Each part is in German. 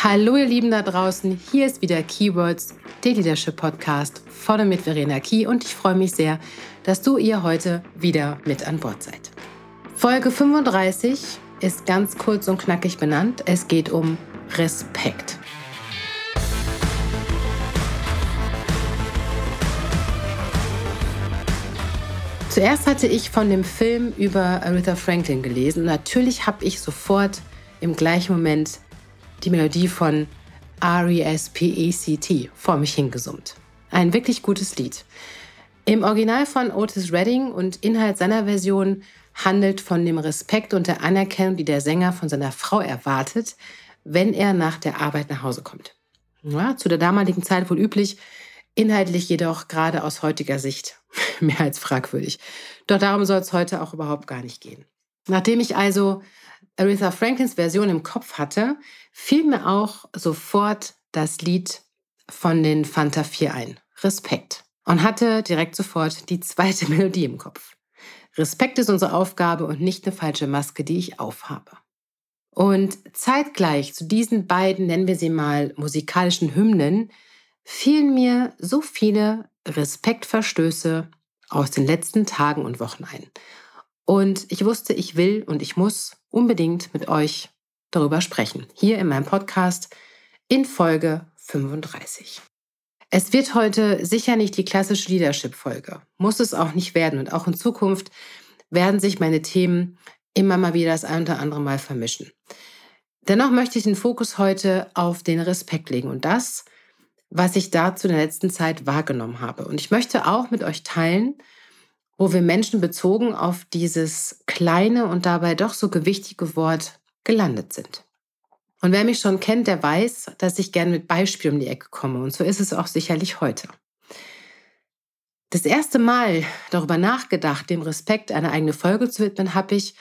Hallo ihr Lieben da draußen, hier ist wieder Keywords, der Leadership Podcast von und mit Verena Key und ich freue mich sehr, dass du ihr heute wieder mit an Bord seid. Folge 35 ist ganz kurz und knackig benannt. Es geht um Respekt. Zuerst hatte ich von dem Film über Aretha Franklin gelesen. Natürlich habe ich sofort im gleichen Moment die Melodie von R-E-S-P-E-C-T vor mich hingesummt. Ein wirklich gutes Lied. Im Original von Otis Redding und Inhalt seiner Version handelt von dem Respekt und der Anerkennung, die der Sänger von seiner Frau erwartet, wenn er nach der Arbeit nach Hause kommt. Ja, zu der damaligen Zeit wohl üblich, inhaltlich jedoch gerade aus heutiger Sicht mehr als fragwürdig. Doch darum soll es heute auch überhaupt gar nicht gehen. Nachdem ich also Aretha Franklins Version im Kopf hatte, fiel mir auch sofort das Lied von den Fanta 4 ein, Respekt, und hatte direkt sofort die zweite Melodie im Kopf. Respekt ist unsere Aufgabe und nicht eine falsche Maske, die ich aufhabe. Und zeitgleich zu diesen beiden, nennen wir sie mal, musikalischen Hymnen, fielen mir so viele Respektverstöße aus den letzten Tagen und Wochen ein. Und ich wusste, ich will und ich muss unbedingt mit euch darüber sprechen. Hier in meinem Podcast in Folge 35. Es wird heute sicher nicht die klassische Leadership-Folge. Muss es auch nicht werden. Und auch in Zukunft werden sich meine Themen immer mal wieder das ein oder andere Mal vermischen. Dennoch möchte ich den Fokus heute auf den Respekt legen und das, was ich dazu in der letzten Zeit wahrgenommen habe. Und ich möchte auch mit euch teilen, wo wir Menschen bezogen auf dieses kleine und dabei doch so gewichtige Wort gelandet sind. Und wer mich schon kennt, der weiß, dass ich gerne mit Beispielen um die Ecke komme. Und so ist es auch sicherlich heute. Das erste Mal darüber nachgedacht, dem Respekt eine eigene Folge zu widmen, habe ich,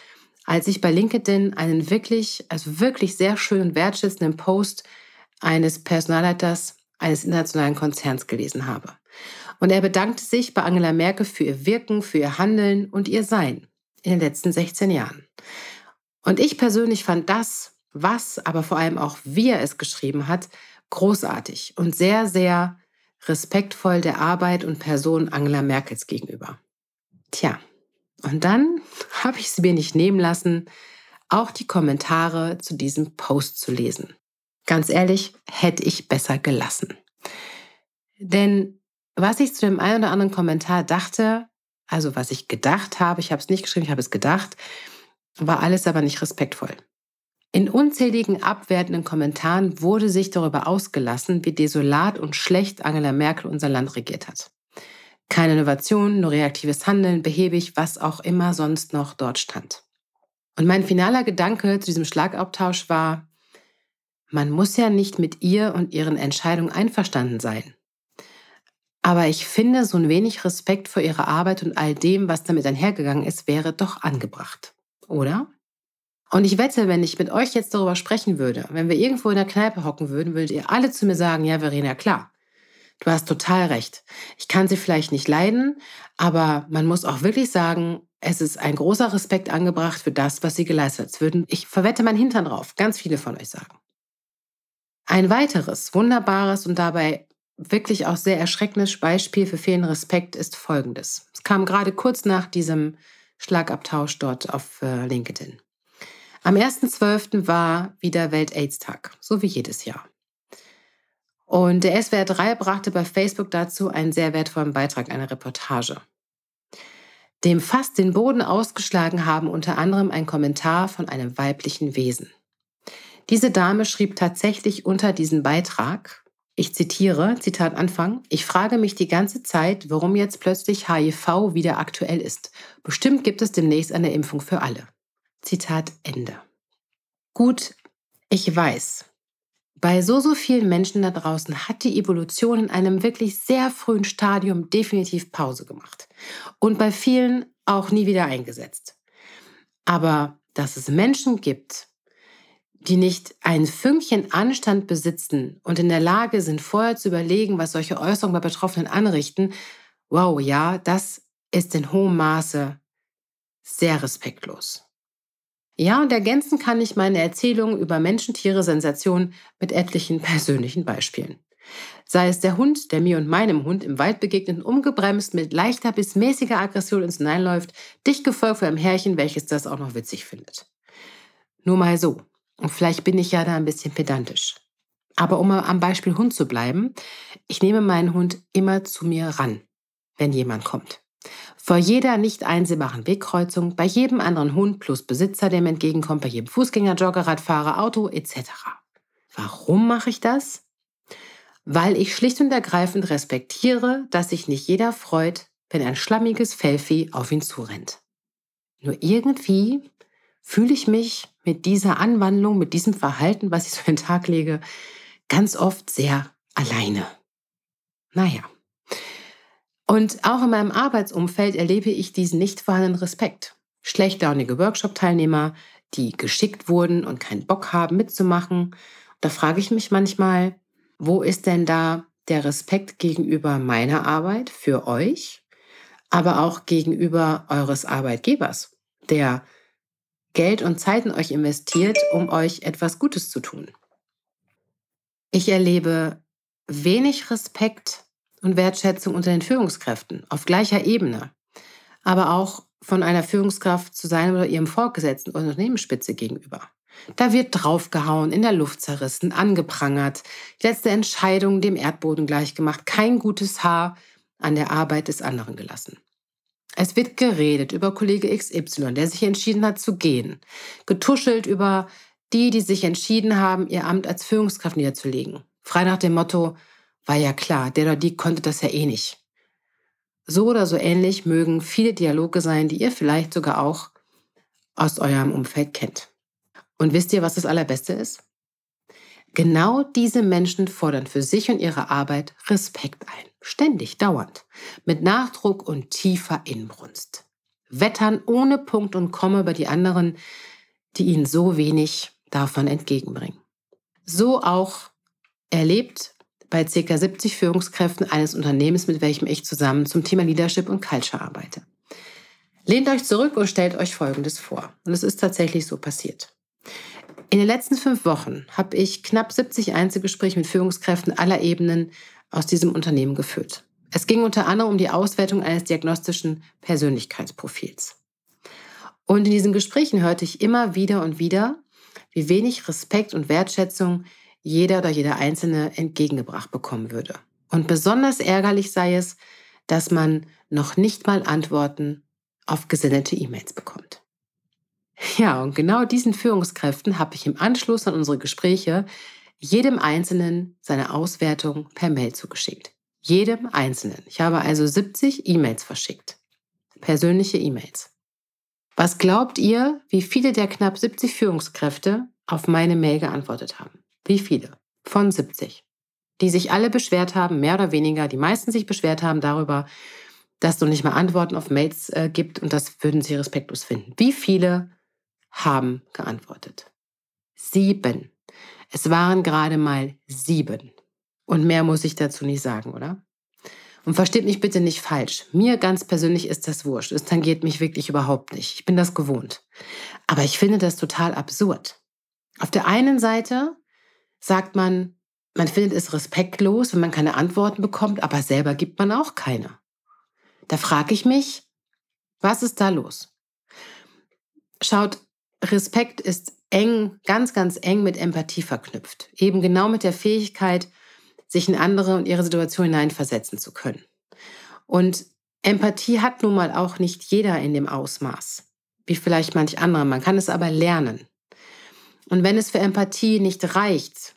als ich bei LinkedIn einen wirklich, also wirklich sehr schönen, wertschätzenden Post eines Personalleiters eines internationalen Konzerns gelesen habe. Und er bedankte sich bei Angela Merkel für ihr Wirken, für ihr Handeln und ihr Sein in den letzten 16 Jahren. Und ich persönlich fand das, was, aber vor allem auch wie er es geschrieben hat, großartig und sehr, sehr respektvoll der Arbeit und Person Angela Merkels gegenüber. Tja, und dann habe ich es mir nicht nehmen lassen, auch die Kommentare zu diesem Post zu lesen. Ganz ehrlich, hätte ich besser gelassen. Denn was ich zu dem einen oder anderen Kommentar dachte, also was ich gedacht habe, ich habe es nicht geschrieben, ich habe es gedacht, war alles aber nicht respektvoll. In unzähligen abwertenden Kommentaren wurde sich darüber ausgelassen, wie desolat und schlecht Angela Merkel unser Land regiert hat. Keine Innovation, nur reaktives Handeln, behäbig, was auch immer sonst noch dort stand. Und mein finaler Gedanke zu diesem Schlagabtausch war, man muss ja nicht mit ihr und ihren Entscheidungen einverstanden sein. Aber ich finde, so ein wenig Respekt vor ihrer Arbeit und all dem, was damit einhergegangen ist, wäre doch angebracht. Oder? Und ich wette, wenn ich mit euch jetzt darüber sprechen würde, wenn wir irgendwo in der Kneipe hocken würden, würdet ihr alle zu mir sagen, ja, Verena, klar. Du hast total recht. Ich kann sie vielleicht nicht leiden, aber man muss auch wirklich sagen, es ist ein großer Respekt angebracht für das, was sie geleistet hat. Würden, ich verwette mein Hintern drauf, ganz viele von euch sagen. Ein weiteres wunderbares und dabei wirklich auch sehr erschreckendes Beispiel für fehlenden Respekt ist folgendes. Es kam gerade kurz nach diesem Schlagabtausch dort auf äh, LinkedIn. Am 1.12. war wieder Welt-Aids-Tag, so wie jedes Jahr. Und der SWR 3 brachte bei Facebook dazu einen sehr wertvollen Beitrag, eine Reportage. Dem fast den Boden ausgeschlagen haben unter anderem ein Kommentar von einem weiblichen Wesen. Diese Dame schrieb tatsächlich unter diesen Beitrag, ich zitiere, Zitat Anfang, ich frage mich die ganze Zeit, warum jetzt plötzlich HIV wieder aktuell ist. Bestimmt gibt es demnächst eine Impfung für alle. Zitat Ende. Gut, ich weiß, bei so, so vielen Menschen da draußen hat die Evolution in einem wirklich sehr frühen Stadium definitiv Pause gemacht und bei vielen auch nie wieder eingesetzt. Aber dass es Menschen gibt, die nicht ein Fünkchen Anstand besitzen und in der Lage sind, vorher zu überlegen, was solche Äußerungen bei Betroffenen anrichten, wow, ja, das ist in hohem Maße sehr respektlos. Ja, und ergänzen kann ich meine Erzählungen über Menschen, Tiere, Sensationen mit etlichen persönlichen Beispielen. Sei es der Hund, der mir und meinem Hund im Wald begegnet, ungebremst mit leichter bis mäßiger Aggression ins Nein läuft, dicht gefolgt von einem Herrchen, welches das auch noch witzig findet. Nur mal so. Und vielleicht bin ich ja da ein bisschen pedantisch. Aber um am Beispiel Hund zu bleiben, ich nehme meinen Hund immer zu mir ran, wenn jemand kommt. Vor jeder nicht einsehbaren Wegkreuzung, bei jedem anderen Hund plus Besitzer, der mir entgegenkommt, bei jedem Fußgänger, Jogger, Radfahrer, Auto etc. Warum mache ich das? Weil ich schlicht und ergreifend respektiere, dass sich nicht jeder freut, wenn ein schlammiges Fellvieh auf ihn zurennt. Nur irgendwie fühle ich mich mit dieser Anwandlung, mit diesem Verhalten, was ich so in den Tag lege, ganz oft sehr alleine. Naja. Und auch in meinem Arbeitsumfeld erlebe ich diesen nicht vorhandenen Respekt. Schlechtlaunige Workshop-Teilnehmer, die geschickt wurden und keinen Bock haben mitzumachen. Da frage ich mich manchmal, wo ist denn da der Respekt gegenüber meiner Arbeit für euch, aber auch gegenüber eures Arbeitgebers, der Geld und Zeit in euch investiert, um euch etwas Gutes zu tun? Ich erlebe wenig Respekt und Wertschätzung unter den Führungskräften auf gleicher Ebene, aber auch von einer Führungskraft zu seinem oder ihrem Vorgesetzten oder Unternehmensspitze gegenüber. Da wird draufgehauen, in der Luft zerrissen, angeprangert, letzte Entscheidung dem Erdboden gleichgemacht, kein gutes Haar an der Arbeit des anderen gelassen. Es wird geredet über Kollege XY, der sich entschieden hat zu gehen, getuschelt über die, die sich entschieden haben, ihr Amt als Führungskraft niederzulegen. Frei nach dem Motto, war ja klar, der oder die konnte das ja eh nicht. So oder so ähnlich mögen viele Dialoge sein, die ihr vielleicht sogar auch aus eurem Umfeld kennt. Und wisst ihr, was das Allerbeste ist? Genau diese Menschen fordern für sich und ihre Arbeit Respekt ein. Ständig, dauernd. Mit Nachdruck und tiefer Inbrunst. Wettern ohne Punkt und Komma über die anderen, die ihnen so wenig davon entgegenbringen. So auch erlebt bei ca. 70 Führungskräften eines Unternehmens, mit welchem ich zusammen zum Thema Leadership und Culture arbeite. Lehnt euch zurück und stellt euch Folgendes vor. Und es ist tatsächlich so passiert. In den letzten fünf Wochen habe ich knapp 70 Einzelgespräche mit Führungskräften aller Ebenen aus diesem Unternehmen geführt. Es ging unter anderem um die Auswertung eines diagnostischen Persönlichkeitsprofils. Und in diesen Gesprächen hörte ich immer wieder und wieder, wie wenig Respekt und Wertschätzung jeder oder jeder Einzelne entgegengebracht bekommen würde. Und besonders ärgerlich sei es, dass man noch nicht mal Antworten auf gesendete E-Mails bekommt. Ja, und genau diesen Führungskräften habe ich im Anschluss an unsere Gespräche jedem Einzelnen seine Auswertung per Mail zugeschickt. Jedem Einzelnen. Ich habe also 70 E-Mails verschickt. Persönliche E-Mails. Was glaubt ihr, wie viele der knapp 70 Führungskräfte auf meine Mail geantwortet haben? Wie viele? Von 70. Die sich alle beschwert haben, mehr oder weniger, die meisten sich beschwert haben darüber, dass es noch nicht mal Antworten auf Mails äh, gibt und das würden sie respektlos finden. Wie viele haben geantwortet. Sieben. Es waren gerade mal sieben. Und mehr muss ich dazu nicht sagen, oder? Und versteht mich bitte nicht falsch. Mir ganz persönlich ist das wurscht. Es tangiert mich wirklich überhaupt nicht. Ich bin das gewohnt. Aber ich finde das total absurd. Auf der einen Seite sagt man, man findet es respektlos, wenn man keine Antworten bekommt, aber selber gibt man auch keine. Da frage ich mich, was ist da los? Schaut, Respekt ist eng, ganz, ganz eng mit Empathie verknüpft. Eben genau mit der Fähigkeit, sich in andere und ihre Situation hineinversetzen zu können. Und Empathie hat nun mal auch nicht jeder in dem Ausmaß, wie vielleicht manch andere. Man kann es aber lernen. Und wenn es für Empathie nicht reicht,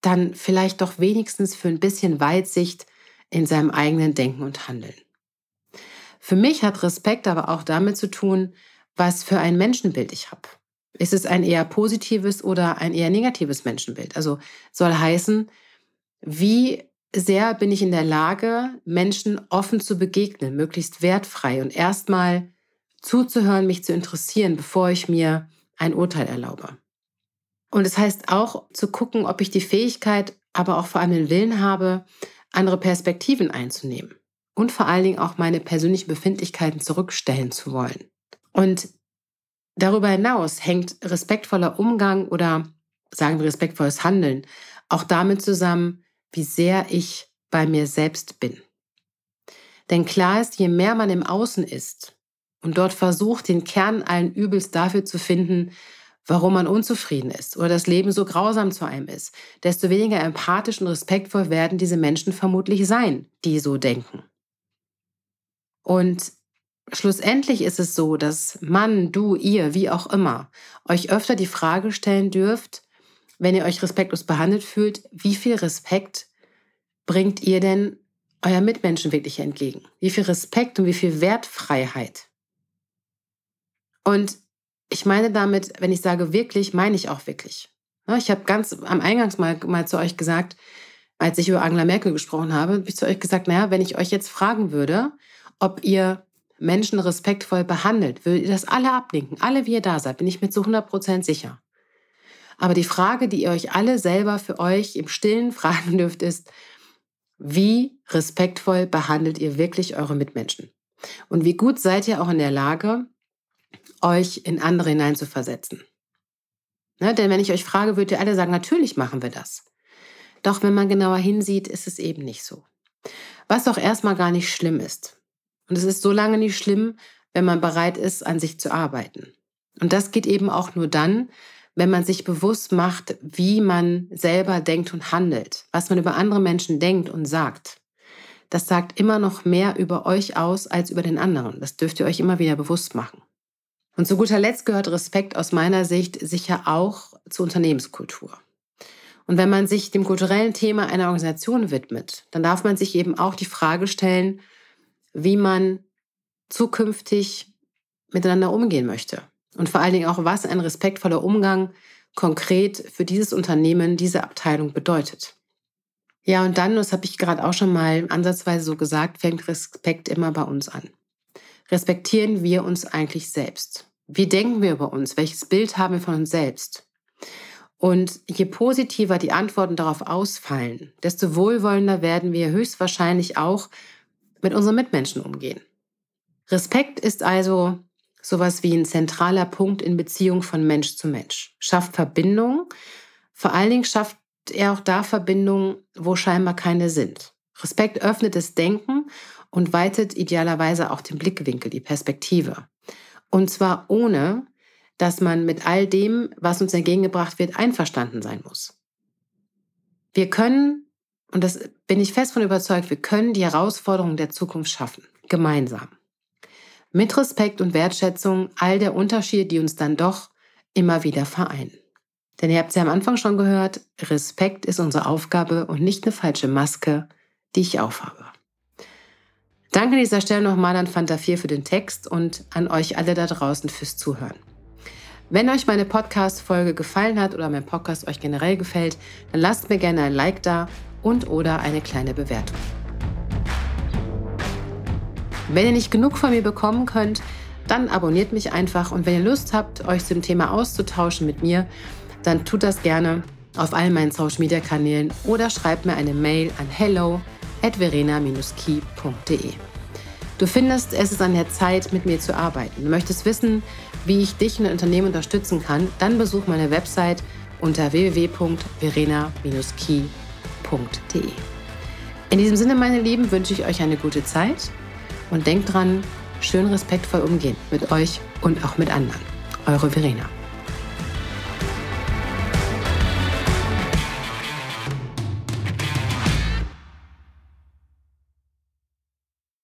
dann vielleicht doch wenigstens für ein bisschen Weitsicht in seinem eigenen Denken und Handeln. Für mich hat Respekt aber auch damit zu tun, was für ein Menschenbild ich habe. Ist es ein eher positives oder ein eher negatives Menschenbild? Also soll heißen, wie sehr bin ich in der Lage, Menschen offen zu begegnen, möglichst wertfrei und erstmal zuzuhören, mich zu interessieren, bevor ich mir ein Urteil erlaube. Und es das heißt auch zu gucken, ob ich die Fähigkeit, aber auch vor allem den Willen habe, andere Perspektiven einzunehmen und vor allen Dingen auch meine persönlichen Befindlichkeiten zurückstellen zu wollen. Und Darüber hinaus hängt respektvoller Umgang oder sagen wir respektvolles Handeln auch damit zusammen, wie sehr ich bei mir selbst bin. Denn klar ist, je mehr man im Außen ist und dort versucht, den Kern allen Übels dafür zu finden, warum man unzufrieden ist oder das Leben so grausam zu einem ist, desto weniger empathisch und respektvoll werden diese Menschen vermutlich sein, die so denken. Und schlussendlich ist es so, dass Mann, du, ihr, wie auch immer, euch öfter die Frage stellen dürft, wenn ihr euch respektlos behandelt fühlt, wie viel Respekt bringt ihr denn euer Mitmenschen wirklich entgegen? Wie viel Respekt und wie viel Wertfreiheit? Und ich meine damit, wenn ich sage wirklich, meine ich auch wirklich. Ich habe ganz am Eingangs mal, mal zu euch gesagt, als ich über Angela Merkel gesprochen habe, habe ich zu euch gesagt, naja, wenn ich euch jetzt fragen würde, ob ihr Menschen respektvoll behandelt, würdet ihr das alle ablinken. Alle, wie ihr da seid, bin ich mir zu 100% sicher. Aber die Frage, die ihr euch alle selber für euch im Stillen fragen dürft, ist, wie respektvoll behandelt ihr wirklich eure Mitmenschen? Und wie gut seid ihr auch in der Lage, euch in andere hineinzuversetzen? Ne, denn wenn ich euch frage, würdet ihr alle sagen, natürlich machen wir das. Doch wenn man genauer hinsieht, ist es eben nicht so. Was auch erstmal gar nicht schlimm ist. Und es ist so lange nicht schlimm, wenn man bereit ist, an sich zu arbeiten. Und das geht eben auch nur dann, wenn man sich bewusst macht, wie man selber denkt und handelt, was man über andere Menschen denkt und sagt. Das sagt immer noch mehr über euch aus als über den anderen. Das dürft ihr euch immer wieder bewusst machen. Und zu guter Letzt gehört Respekt aus meiner Sicht sicher auch zur Unternehmenskultur. Und wenn man sich dem kulturellen Thema einer Organisation widmet, dann darf man sich eben auch die Frage stellen, wie man zukünftig miteinander umgehen möchte. Und vor allen Dingen auch, was ein respektvoller Umgang konkret für dieses Unternehmen, diese Abteilung bedeutet. Ja, und dann, das habe ich gerade auch schon mal ansatzweise so gesagt, fängt Respekt immer bei uns an. Respektieren wir uns eigentlich selbst? Wie denken wir über uns? Welches Bild haben wir von uns selbst? Und je positiver die Antworten darauf ausfallen, desto wohlwollender werden wir höchstwahrscheinlich auch mit unseren Mitmenschen umgehen. Respekt ist also sowas wie ein zentraler Punkt in Beziehung von Mensch zu Mensch. Schafft Verbindung. Vor allen Dingen schafft er auch da Verbindungen, wo scheinbar keine sind. Respekt öffnet das Denken und weitet idealerweise auch den Blickwinkel, die Perspektive. Und zwar ohne, dass man mit all dem, was uns entgegengebracht wird, einverstanden sein muss. Wir können, und das bin ich fest von überzeugt, wir können die Herausforderungen der Zukunft schaffen, gemeinsam mit Respekt und Wertschätzung all der Unterschiede, die uns dann doch immer wieder vereinen. Denn ihr habt es ja am Anfang schon gehört, Respekt ist unsere Aufgabe und nicht eine falsche Maske, die ich aufhabe. Danke an dieser Stelle nochmal an Fanta 4 für den Text und an euch alle da draußen fürs Zuhören. Wenn euch meine Podcast-Folge gefallen hat oder mein Podcast euch generell gefällt, dann lasst mir gerne ein Like da und oder eine kleine Bewertung. Wenn ihr nicht genug von mir bekommen könnt, dann abonniert mich einfach und wenn ihr Lust habt, euch zum Thema auszutauschen mit mir, dann tut das gerne auf allen meinen Social Media Kanälen oder schreibt mir eine Mail an hello at verena-key.de. Du findest, es ist an der Zeit, mit mir zu arbeiten. Du möchtest wissen, wie ich dich und dein Unternehmen unterstützen kann, dann besuch meine Website unter www.verena-key.de. In diesem Sinne, meine Lieben, wünsche ich euch eine gute Zeit und denkt dran, schön respektvoll umgehen mit euch und auch mit anderen. Eure Verena.